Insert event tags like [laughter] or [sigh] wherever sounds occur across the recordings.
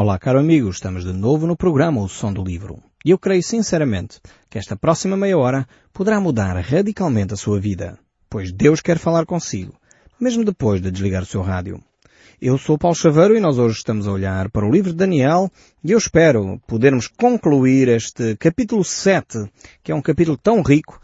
Olá, caro amigo, estamos de novo no programa O Som do Livro. E eu creio sinceramente que esta próxima meia hora poderá mudar radicalmente a sua vida, pois Deus quer falar consigo, mesmo depois de desligar o seu rádio. Eu sou Paulo Chaveiro e nós hoje estamos a olhar para o livro de Daniel e eu espero podermos concluir este capítulo 7, que é um capítulo tão rico,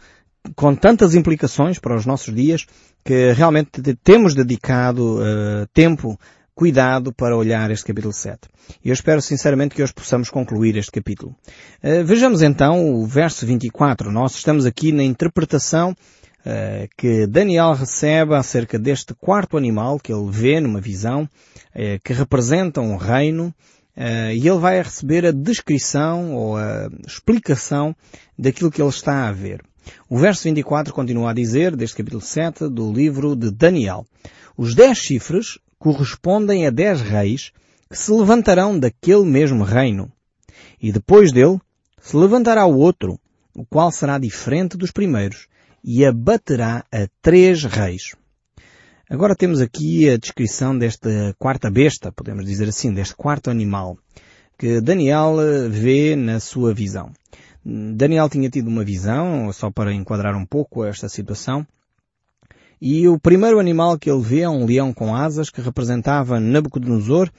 com tantas implicações para os nossos dias, que realmente temos dedicado uh, tempo cuidado para olhar este capítulo 7. E eu espero sinceramente que hoje possamos concluir este capítulo. Uh, vejamos então o verso 24. Nós estamos aqui na interpretação uh, que Daniel recebe acerca deste quarto animal que ele vê numa visão, uh, que representa um reino, e ele vai receber a descrição ou a explicação daquilo que ele está a ver. O verso 24 continua a dizer, deste capítulo 7 do livro de Daniel, os dez chifres correspondem a dez reis que se levantarão daquele mesmo reino. E depois dele se levantará o outro, o qual será diferente dos primeiros, e abaterá a três reis. Agora temos aqui a descrição desta quarta besta, podemos dizer assim, deste quarto animal, que Daniel vê na sua visão. Daniel tinha tido uma visão, só para enquadrar um pouco esta situação, e o primeiro animal que ele vê é um leão com asas que representava Nabucodonosor,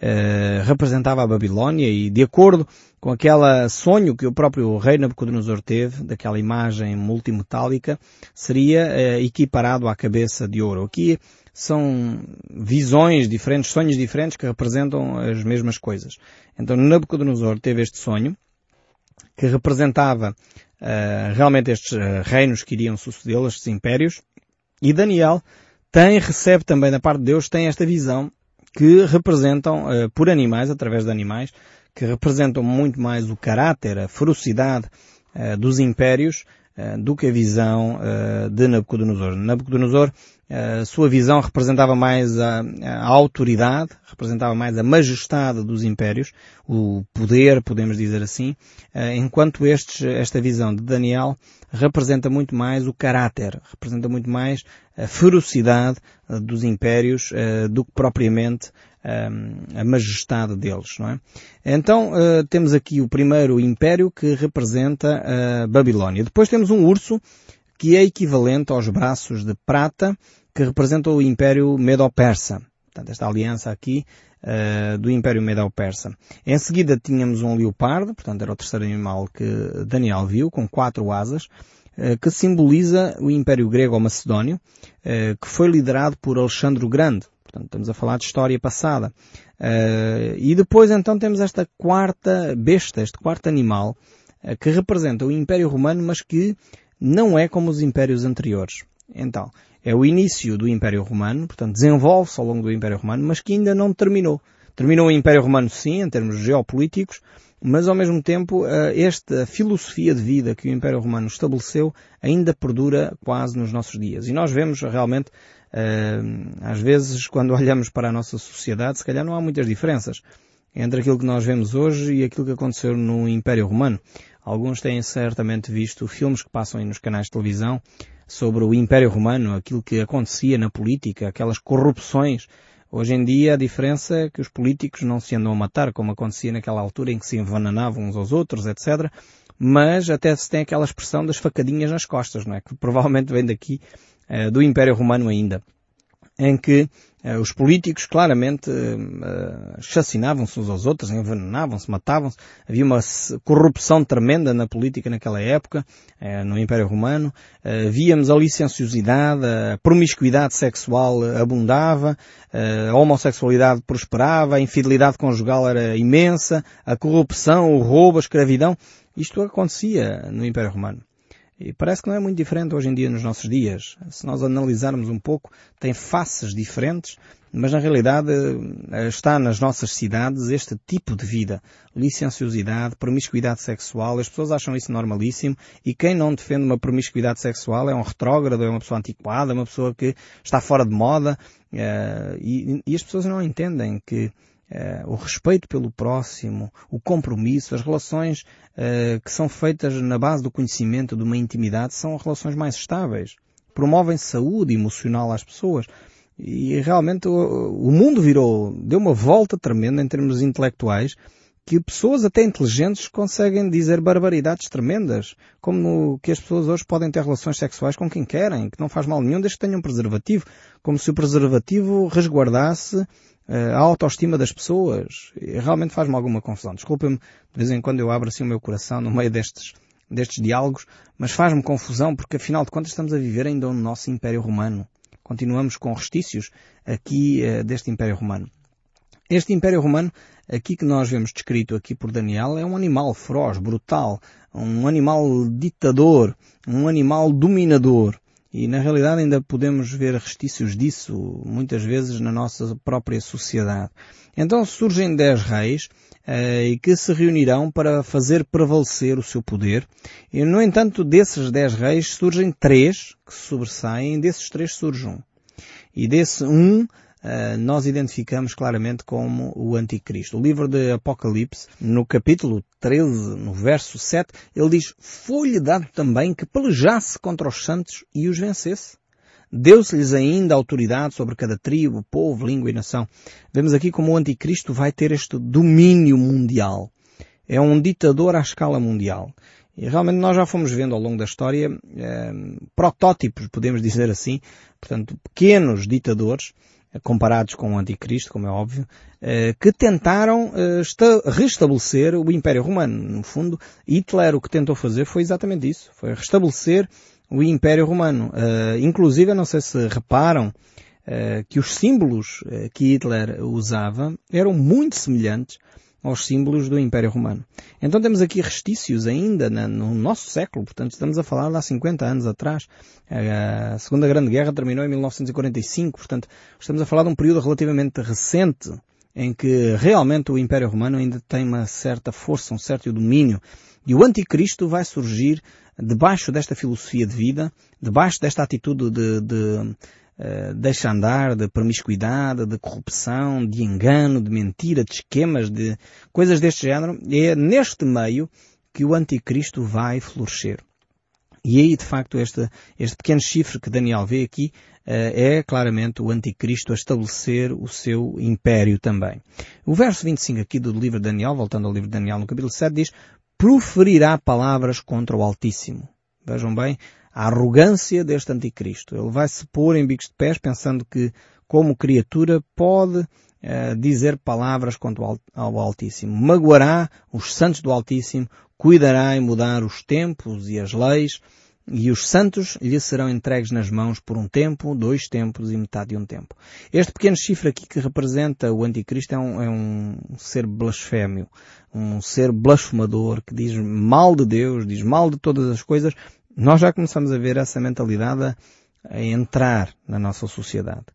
eh, representava a Babilónia e de acordo com aquele sonho que o próprio rei Nabucodonosor teve, daquela imagem multimetálica, seria eh, equiparado à cabeça de ouro. Aqui são visões diferentes, sonhos diferentes que representam as mesmas coisas. Então Nabucodonosor teve este sonho, que representava uh, realmente estes uh, reinos que iriam sucedê-lo, estes impérios, e Daniel tem, recebe também da parte de Deus, tem esta visão que representam, uh, por animais, através de animais, que representam muito mais o caráter, a ferocidade uh, dos impérios uh, do que a visão de Nabucodonosor. Nabucodonosor a sua visão representava mais a, a, autoridade, representava mais a majestade dos impérios, o poder, podemos dizer assim, enquanto estes, esta visão de Daniel representa muito mais o caráter, representa muito mais a ferocidade dos impérios do que propriamente a majestade deles, não é? Então temos aqui o primeiro império que representa a Babilónia. Depois temos um urso que é equivalente aos braços de prata que representam o Império Medo-Persa. Portanto, esta aliança aqui uh, do Império Medo-Persa. Em seguida tínhamos um leopardo, portanto era o terceiro animal que Daniel viu, com quatro asas, uh, que simboliza o Império Grego ou Macedónio, uh, que foi liderado por Alexandre o Grande. Portanto, estamos a falar de história passada. e depois então temos esta quarta besta, este quarto animal, que representa o Império Romano, mas que não é como os impérios anteriores. Então, é o início do Império Romano, portanto desenvolve-se ao longo do Império Romano, mas que ainda não terminou. Terminou o Império Romano sim, em termos geopolíticos, mas ao mesmo tempo eh, esta filosofia de vida que o Império Romano estabeleceu ainda perdura quase nos nossos dias. E nós vemos realmente, eh, às vezes, [laughs] quando olhamos para a nossa sociedade, se calhar não há muitas diferenças entre aquilo que nós vemos hoje e aquilo que aconteceu no Império Romano. Alguns têm certamente visto filmes que passam nos canais de televisão sobre o Império Romano, aquilo que acontecia na política, aquelas corrupções. Hoje em dia a diferença é que os políticos não se andam a matar como acontecia naquela altura em que se envenenavam uns aos outros, etc. Mas até se tem aquela expressão das facadinhas nas costas, não é? Que provavelmente vem daqui uh, do Império Romano ainda. Em que eh, os políticos claramente chacinavam-se uns aos outros, envenenavam-se, matavam-se. Havia uma corrupção tremenda na política naquela época, no Império Romano. Víamos a licenciosidade, a promiscuidade sexual abundava, a homossexualidade prosperava, a infidelidade conjugal era imensa, a corrupção, o roubo, a escravidão. Isto acontecia no Império Romano. E parece que não é muito diferente hoje em dia nos nossos dias. Se nós analisarmos um pouco, tem faces diferentes, mas na realidade eh, está nas nossas cidades este tipo de vida. Licenciosidade, promiscuidade sexual, as pessoas acham isso normalíssimo e quem não defende uma promiscuidade sexual é um retrógrado, é uma pessoa antiquada, é uma pessoa que está fora de moda eh, e, e as pessoas não entendem que Uh, o respeito pelo próximo, o compromisso, as relações uh, que são feitas na base do conhecimento, de uma intimidade, são relações mais estáveis. Promovem saúde emocional às pessoas. E realmente o, o mundo virou, deu uma volta tremenda em termos intelectuais, que pessoas até inteligentes conseguem dizer barbaridades tremendas, como que as pessoas hoje podem ter relações sexuais com quem querem, que não faz mal nenhum desde que tenham um preservativo, como se o preservativo resguardasse uh, a autoestima das pessoas. E realmente faz-me alguma confusão. Desculpem-me, de vez em quando eu abro assim o meu coração no meio destes, destes diálogos, mas faz-me confusão porque afinal de contas estamos a viver ainda no nosso Império Romano. Continuamos com restícios aqui uh, deste Império Romano. Este Império Romano, aqui que nós vemos descrito aqui por Daniel, é um animal feroz, brutal, um animal ditador, um animal dominador. E na realidade ainda podemos ver restícios disso muitas vezes na nossa própria sociedade. Então surgem dez reis eh, que se reunirão para fazer prevalecer o seu poder. E no entanto desses dez reis surgem três que sobressaem, desses três surge um. E desse um nós identificamos claramente como o anticristo. O livro de Apocalipse, no capítulo 13, no verso 7, ele diz, foi-lhe dado também que pelejasse contra os santos e os vencesse. Deu-se-lhes ainda autoridade sobre cada tribo, povo, língua e nação. Vemos aqui como o anticristo vai ter este domínio mundial. É um ditador à escala mundial. E realmente nós já fomos vendo ao longo da história eh, protótipos, podemos dizer assim, portanto, pequenos ditadores, comparados com o Anticristo, como é óbvio, eh, que tentaram eh, restabelecer o Império Romano. No fundo, Hitler o que tentou fazer foi exatamente isso, foi restabelecer o Império Romano. Eh, inclusive, não sei se reparam, que os símbolos que Hitler usava eram muito semelhantes aos símbolos do Império Romano. Então temos aqui restícios ainda no nosso século, portanto estamos a falar há 50 anos atrás. A Segunda Grande Guerra terminou em 1945, portanto estamos a falar de um período relativamente recente em que realmente o Império Romano ainda tem uma certa força, um certo domínio. E o Anticristo vai surgir debaixo desta filosofia de vida, debaixo desta atitude de, de uh, deixa andar, de promiscuidade, de corrupção, de engano, de mentira, de esquemas, de coisas deste género. É neste meio que o anticristo vai florescer. E aí, de facto, este, este pequeno chifre que Daniel vê aqui uh, é claramente o anticristo a estabelecer o seu império também. O verso 25 aqui do livro de Daniel, voltando ao livro de Daniel no capítulo 7, diz proferirá palavras contra o Altíssimo. Vejam bem, a arrogância deste anticristo. Ele vai se pôr em bicos de pés pensando que, como criatura, pode uh, dizer palavras contra o ao Altíssimo. Magoará os santos do Altíssimo, cuidará em mudar os tempos e as leis, e os santos lhe serão entregues nas mãos por um tempo, dois tempos e metade de um tempo. Este pequeno chifre aqui que representa o anticristo é um, é um ser blasfémio, um ser blasfemador que diz mal de Deus, diz mal de todas as coisas, nós já começamos a ver essa mentalidade a, entrar na nossa sociedade.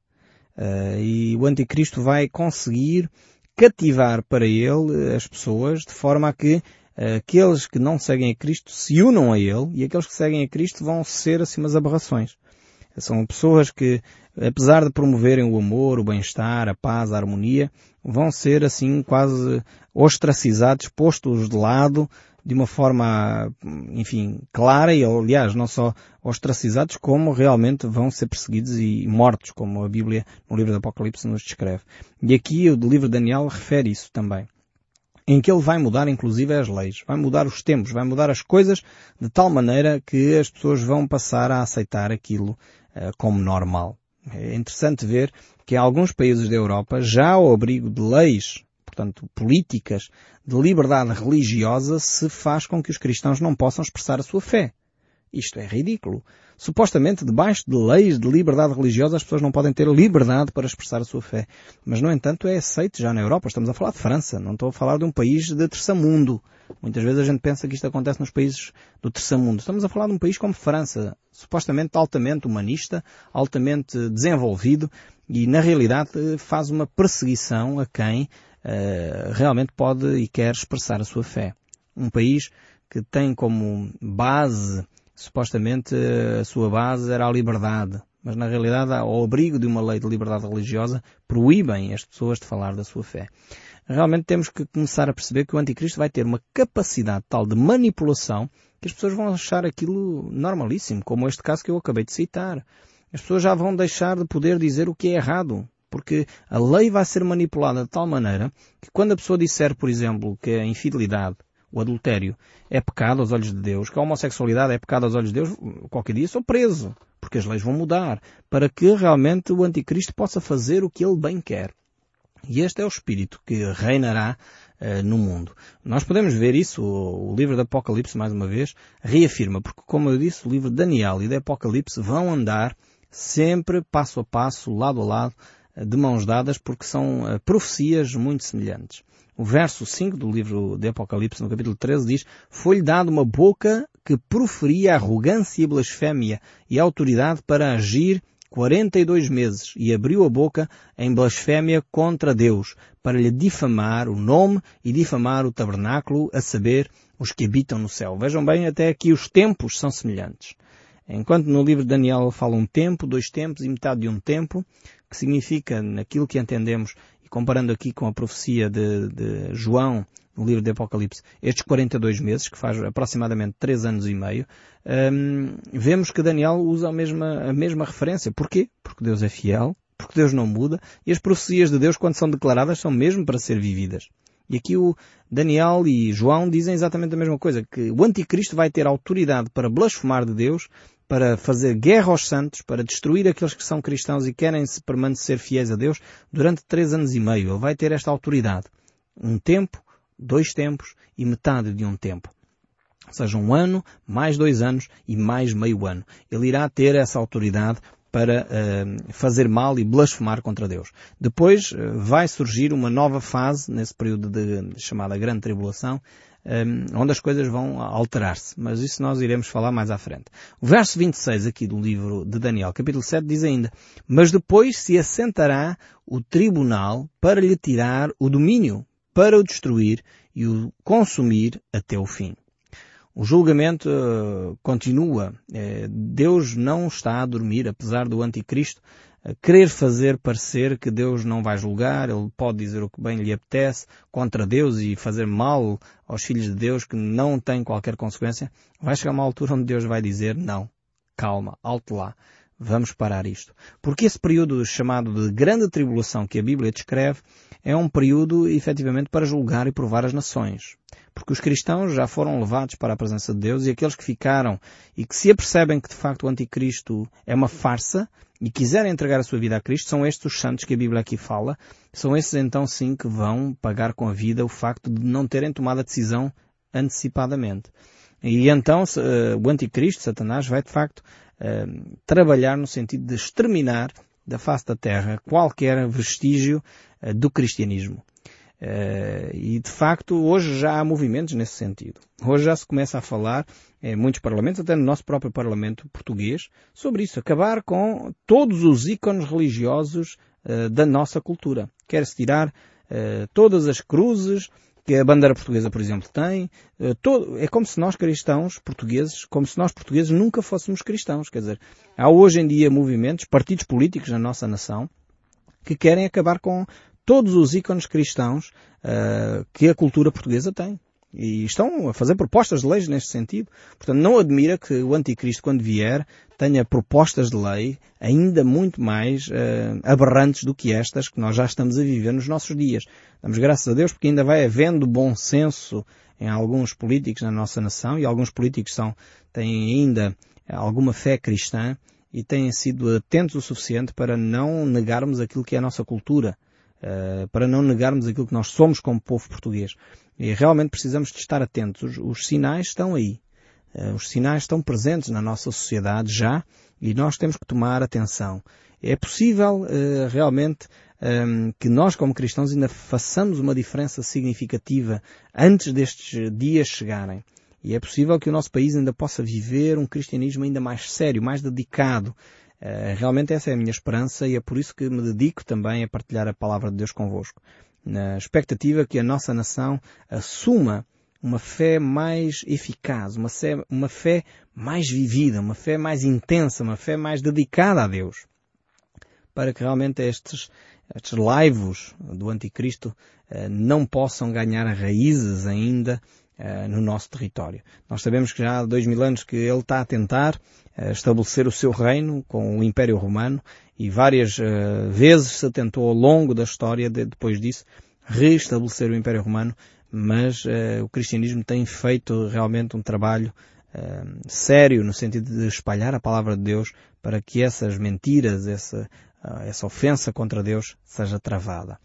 Uh, e o anticristo vai conseguir cativar para ele as pessoas de forma a que aqueles que não seguem a Cristo se unam a ele e aqueles que seguem a Cristo vão ser assim umas aberrações. São pessoas que, apesar de promoverem o amor, o bem-estar, a paz, a harmonia, vão ser assim quase ostracizados, postos de lado, de uma forma, enfim, clara e, aliás, não só ostracizados, como realmente vão ser perseguidos e mortos, como a Bíblia no livro do Apocalipse nos descreve. E aqui o livro de Daniel refere isso também. Em que ele vai mudar, inclusive, as leis, vai mudar os tempos, vai mudar as coisas de tal maneira que as pessoas vão passar a aceitar aquilo uh, como normal. É interessante ver que alguns países da Europa, já ao abrigo de leis portanto, políticas de liberdade religiosa se faz com que os cristãos não possam expressar a sua fé. Isto é ridículo. Supostamente, debaixo de leis de liberdade religiosa, as pessoas não podem ter liberdade para expressar a sua fé. Mas, no entanto, é aceito já na Europa. Estamos a falar de França. Não estou a falar de um país de terceiro mundo. Muitas vezes a gente pensa que isto acontece nos países do terceiro mundo. Estamos a falar de um país como França, supostamente altamente humanista, altamente desenvolvido, e na realidade faz uma perseguição a quem uh, realmente pode e quer expressar a sua fé. Um país que tem como base, supostamente a sua base era a liberdade, mas na realidade, ao abrigo de uma lei de liberdade religiosa, proíbem as pessoas de falar da sua fé. Realmente temos que começar a perceber que o anticristo vai ter uma capacidade tal de manipulação que as pessoas vão achar aquilo normalíssimo, como este caso que eu acabei de citar. as pessoas já vão deixar de poder dizer o que é errado. Porque a lei vai ser manipulada de tal maneira que quando a pessoa disser, por exemplo, que a infidelidade, o adultério, é pecado aos olhos de Deus, que a homossexualidade é pecado aos olhos de Deus, qualquer dia sou preso. Porque as leis vão mudar. Para que realmente o anticristo possa fazer o que ele bem quer. E este é o espírito que reinará uh, no mundo. Nós podemos ver isso, o, o, livro do Apocalipse, mais uma vez, reafirma, porque como eu disse, o livro de Daniel e do Apocalipse vão andar sempre passo a passo, lado a lado, de mãos dadas, porque são uh, profecias muito semelhantes. O verso 5 do livro de Apocalipse, no capítulo 13, diz Foi-lhe dado uma boca que proferia arrogância e blasfémia e autoridade para agir 42 meses e abriu a boca em blasfémia contra Deus, para lhe difamar o nome e difamar o tabernáculo, a saber, os que habitam no céu. Vejam bem, até aqui os tempos são semelhantes. Enquanto no livro de Daniel fala um tempo, dois tempos e metade de um tempo, que significa, naquilo que entendemos, comparando aqui com a profecia de, de João, no livro de Apocalipse, estes 42 meses, que faz aproximadamente 3 anos e meio, hum, vemos que Daniel usa a mesma, a mesma referência. Porquê? Porque Deus é fiel, porque Deus não muda, e as profecias de Deus, quando são declaradas, são mesmo para ser vividas. E aqui o Daniel e João dizem exatamente a mesma coisa, que o anticristo vai ter autoridade para blasfemar de Deus, para fazer guerra aos santos, para destruir aqueles que são cristãos e querem se permanecer fiéis a Deus durante três anos e meio. Ele vai ter esta autoridade. Um tempo dois tempos e metade de um tempo. Ou seja, um ano, mais dois anos e mais meio ano. Ele irá ter essa autoridade para uh, fazer mal e blasfemar contra Deus. Depois uh, vai surgir uma nova fase, nesse período de, de chamada Grande Tribulação, um, onde as coisas vão alterar-se. Mas isso nós iremos falar mais à frente. O verso 26 aqui do livro de Daniel, capítulo 7, diz ainda, Mas depois se assentará o tribunal para lhe tirar o domínio para o destruir e o consumir até o fim. O julgamento uh, continua. Uh, Deus não está a dormir, apesar do anticristo querer fazer parecer que Deus não vai julgar, ele pode dizer o que bem lhe apetece contra Deus e fazer mal aos filhos de Deus que não tem qualquer consequência. Vai chegar uma altura onde Deus vai dizer não, calma, alto lá. Vamos parar isto. Porque esse período chamado de grande tribulação que a Bíblia descreve é um período efetivamente para julgar e provar as nações. Porque os cristãos já foram levados para a presença de Deus e aqueles que ficaram e que se apercebem que de facto o anticristo é uma farsa e quiserem entregar a sua vida a Cristo, são estes os santos que a Bíblia aqui fala, são esses então sim que vão pagar com a vida o facto de não terem tomado a decisão antecipadamente. E então uh, o anticristo, Satanás, vai de facto uh, trabalhar no sentido de exterminar da face da terra qualquer vestígio uh, do cristianismo. Uh, e de facto hoje já há movimentos nesse sentido. Hoje já se começa a falar em muitos parlamentos, até no nosso próprio parlamento português, sobre isso, acabar com todos os ícones religiosos uh, da nossa cultura. Quer-se tirar uh, todas as cruzes, que a bandeira portuguesa, por exemplo, tem. Todo, é como se nós cristãos portugueses, como se nós portugueses nunca fôssemos cristãos. Quer dizer, há hoje em dia movimentos, partidos políticos na nossa nação, que querem acabar com todos os ícones cristãos uh, que a cultura portuguesa tem. E estão a fazer propostas de leis neste sentido. Portanto, não admira que o anticristo, quando vier, tenha propostas de lei ainda muito mais uh, aberrantes do que estas que nós já estamos a viver nos nossos dias. Damos graças a Deus porque ainda vai havendo bom senso em alguns políticos na nossa nação e alguns políticos são, têm ainda alguma fé cristã e têm sido atentos o suficiente para não negarmos aquilo que é a nossa cultura, uh, para não negarmos aquilo que nós somos como povo português. E realmente precisamos de estar atentos. Os, os sinais estão aí. Uh, os sinais estão presentes na nossa sociedade já e nós temos que tomar atenção. É possível uh, realmente um, ehm, que nós como cristãos ainda façamos uma diferença significativa antes destes dias chegarem. E é possível que o nosso país ainda possa viver um cristianismo ainda mais sério, mais dedicado. Uh, realmente essa é a minha esperança e é por isso que me dedico também a partilhar a palavra de Deus convosco na expectativa que a nossa nação assuma uma fé mais eficaz, uma fé, uma fé mais vivida, uma fé mais intensa, uma fé mais dedicada a Deus. Para que realmente estes, estes laivos do anticristo eh, não possam ganhar raízes ainda no nosso território. Nós sabemos que já há dois mil anos que ele está a tentar estabelecer o seu reino com o Império Romano e várias vezes se tentou ao longo da história, de, depois disso, restabelecer o Império Romano, mas o cristianismo tem feito realmente um trabalho sério no sentido de espalhar a palavra de Deus para que essas mentiras, essa, uh, essa ofensa contra Deus seja travada.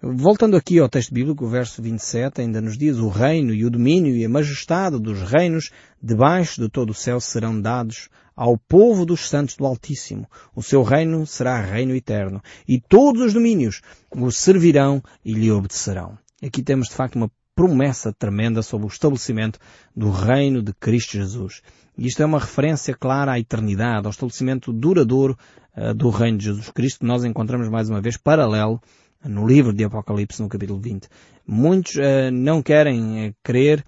Voltando aqui ao texto bíblico, o verso 27 ainda nos diz o reino e o domínio e a majestade dos reinos debaixo de todo o céu serão dados ao povo dos santos do Altíssimo. O seu reino será reino eterno e todos os domínios o servirão e lhe obedecerão. Aqui temos de facto uma promessa tremenda sobre o estabelecimento do reino de Cristo Jesus. E isto é uma referência clara à eternidade, ao estabelecimento duradouro uh, do reino de Jesus Cristo, que nós encontramos mais uma vez paralelo no livro de Apocalipse, no capítulo 20. Muitos uh, não querem uh, crer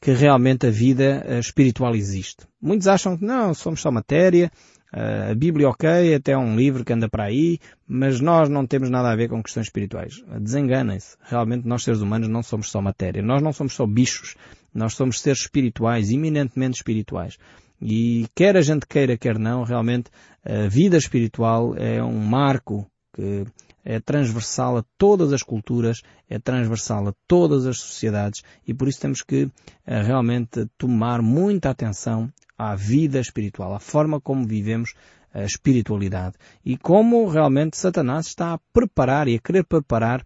que realmente a vida espiritual existe. Muitos acham que não, somos só matéria, a Bíblia ok, até é um livro que anda para aí, mas nós não temos nada a ver com questões espirituais. Desenganem-se. Realmente nós seres humanos não somos só matéria. Nós não somos só bichos. Nós somos seres espirituais, eminentemente espirituais. E quer a gente queira, quer não, realmente a vida espiritual é um marco que é transversal a todas as culturas, é transversal a todas as sociedades e por isso temos que eh, realmente tomar muita atenção à vida espiritual, à forma como vivemos a espiritualidade e como realmente Satanás está a preparar e a querer preparar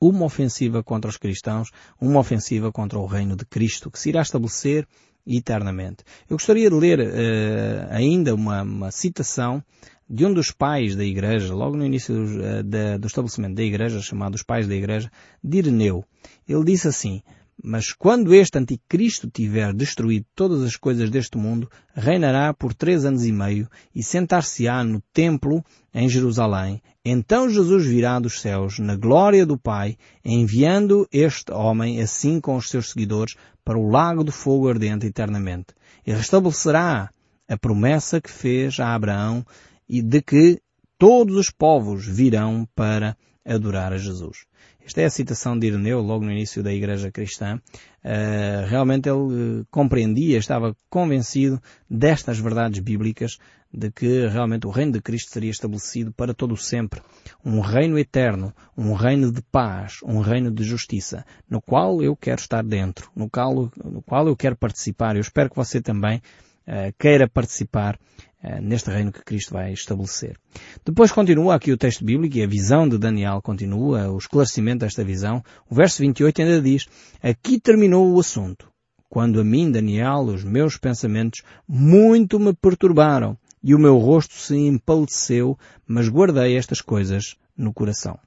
uma ofensiva contra os cristãos, uma ofensiva contra o reino de Cristo, que se irá estabelecer eternamente. Eu gostaria de ler uh, ainda uma, uma, citação de um dos pais da igreja, logo no início do, da, do estabelecimento da igreja, chamado os pais da igreja, de Ireneu. Ele disse assim, mas quando este anticristo tiver destruído todas as coisas deste mundo, reinará por três anos e meio e sentar-se-á no templo em Jerusalém. Então Jesus virá dos céus na glória do Pai, enviando este homem assim com os seus seguidores para o lago do fogo ardente eternamente. E restabelecerá a promessa que fez a Abraão e de que todos os povos virão para adorar a Jesus. Esta é a citação de Ireneu, logo no início da Igreja Cristã. Uh, realmente ele uh, compreendia, estava convencido destas verdades bíblicas, de que realmente o reino de Cristo seria estabelecido para todo o sempre. Um reino eterno, um reino de paz, um reino de justiça, no qual eu quero estar dentro, no qual, no qual eu quero participar. Eu espero que você também uh, queira participar eh, neste reino que Cristo vai estabelecer. Depois continua aqui o texto bíblico e a visão de Daniel continua, o esclarecimento desta visão. O verso 28 ainda diz, aqui terminou o assunto. Quando a mim, Daniel, os meus pensamentos muito me perturbaram e o meu rosto se empalideceu, mas guardei estas coisas no coração.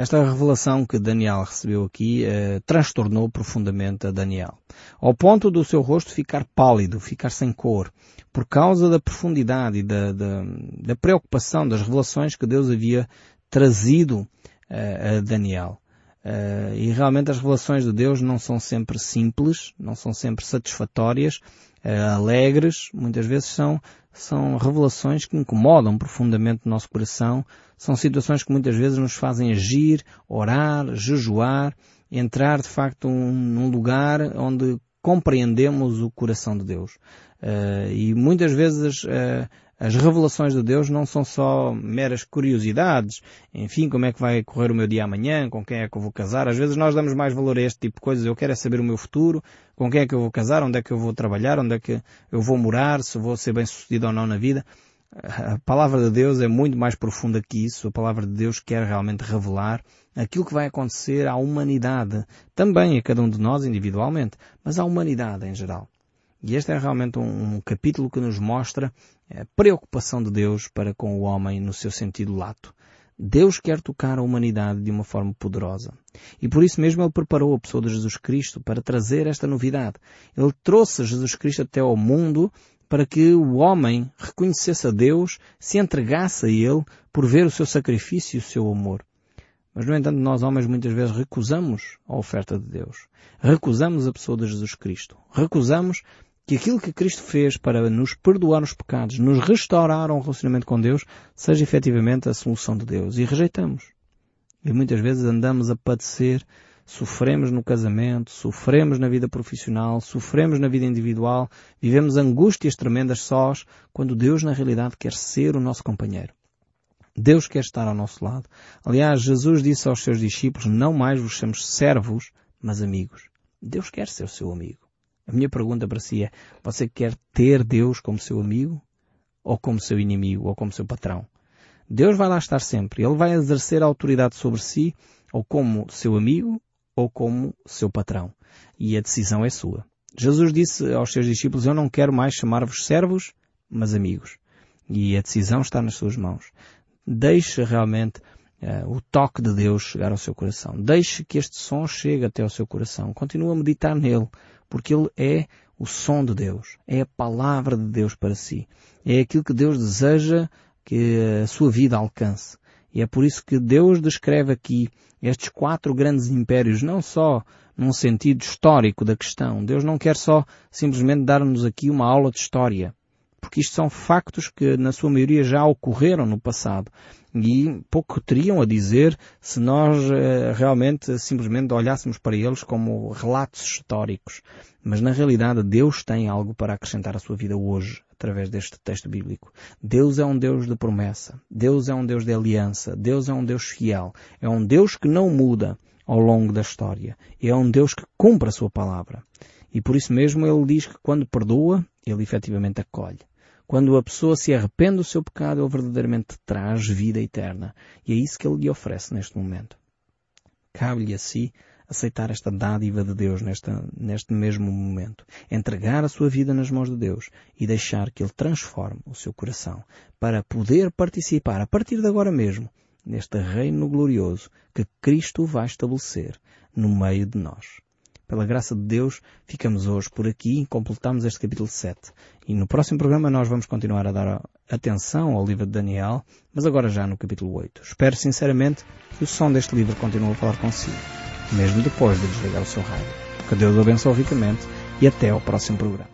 Esta revelação que Daniel recebeu aqui eh, transtornou profundamente a Daniel, ao ponto do seu rosto ficar pálido, ficar sem cor, por causa da profundidade e da, da, da preocupação das revelações que Deus havia trazido eh, a Daniel. Uh, e realmente as revelações de Deus não são sempre simples, não são sempre satisfatórias, alegres, muitas vezes são, são revelações que incomodam profundamente o nosso coração, são situações que muitas vezes nos fazem agir, orar, jejuar, entrar de facto um, num lugar onde compreendemos o coração de Deus. Uh, e muitas vezes uh, as revelações de Deus não são só meras curiosidades. Enfim, como é que vai correr o meu dia amanhã? Com quem é que eu vou casar? Às vezes nós damos mais valor a este tipo de coisas. Eu quero é saber o meu futuro, com quem é que eu vou casar, onde é que eu vou trabalhar, onde é que eu vou morar, se vou ser bem sucedido ou não na vida. A palavra de Deus é muito mais profunda que isso. A palavra de Deus quer realmente revelar aquilo que vai acontecer à humanidade, também a cada um de nós individualmente, mas à humanidade em geral. E este é realmente um, um capítulo que nos mostra a preocupação de Deus para com o homem no seu sentido lato. Deus quer tocar a humanidade de uma forma poderosa. E por isso mesmo Ele preparou a pessoa de Jesus Cristo para trazer esta novidade. Ele trouxe Jesus Cristo até ao mundo para que o homem reconhecesse a Deus, se entregasse a Ele por ver o seu sacrifício e o seu amor. Mas, no entanto, nós homens muitas vezes recusamos a oferta de Deus. Recusamos a pessoa de Jesus Cristo. Recusamos que aquilo que Cristo fez para nos perdoar os pecados, nos restaurar um relacionamento com Deus, seja efetivamente a solução de Deus. E rejeitamos. E muitas vezes andamos a padecer sofremos no casamento, sofremos na vida profissional, sofremos na vida individual, vivemos angústias tremendas sós, quando Deus na realidade quer ser o nosso companheiro. Deus quer estar ao nosso lado. Aliás, Jesus disse aos seus discípulos, não mais vos chamamos servos, mas amigos. Deus quer ser o seu amigo. A minha pergunta para si é, você quer ter Deus como seu amigo? Ou como seu inimigo? Ou como seu patrão? Deus vai lá estar sempre. Ele vai exercer a autoridade sobre si, ou como seu amigo, ou como seu patrão. E a decisão é sua. Jesus disse aos seus discípulos, eu não quero mais chamar-vos servos, mas amigos. E a decisão está nas suas mãos. Deixe realmente uh, o toque de Deus chegar ao seu coração. Deixe que este som chegue até ao seu coração. Continue a meditar nele, porque ele é o som de Deus. É a palavra de Deus para si. É aquilo que Deus deseja que a sua vida alcance. E é por isso que Deus descreve aqui estes quatro grandes impérios, não só num sentido histórico da questão. Deus não quer só simplesmente dar-nos aqui uma aula de história, porque isto são factos que na sua maioria já ocorreram no passado e pouco teriam a dizer se nós eh, realmente simplesmente olhássemos para eles como relatos históricos. Mas na realidade Deus tem algo para acrescentar à sua vida hoje, através deste texto bíblico. Deus é um Deus de promessa. Deus é um Deus de aliança. Deus é um Deus fiel. É um Deus que não muda ao longo da história. É um Deus que cumpre a sua palavra. E por isso mesmo ele diz que quando perdoa, ele efetivamente acolhe. Quando a pessoa se arrepende do seu pecado, ele verdadeiramente traz vida eterna. E é isso que ele lhe oferece neste momento. Cabe-lhe a si aceitar esta dádiva de Deus neste mesmo momento. Entregar a sua vida nas mãos de Deus e deixar que Ele transforme o seu coração para poder participar a partir de agora mesmo neste reino glorioso que Cristo vai estabelecer no meio de nós. Pela graça de Deus, ficamos hoje por aqui e completamos este capítulo 7. E no próximo programa nós vamos continuar a dar atenção ao livro de Daniel, mas agora já no capítulo 8. Espero sinceramente que o som deste livro continue a falar consigo mesmo depois de desligar o seu rádio. Que Deus o abençoe ricamente e até ao próximo programa.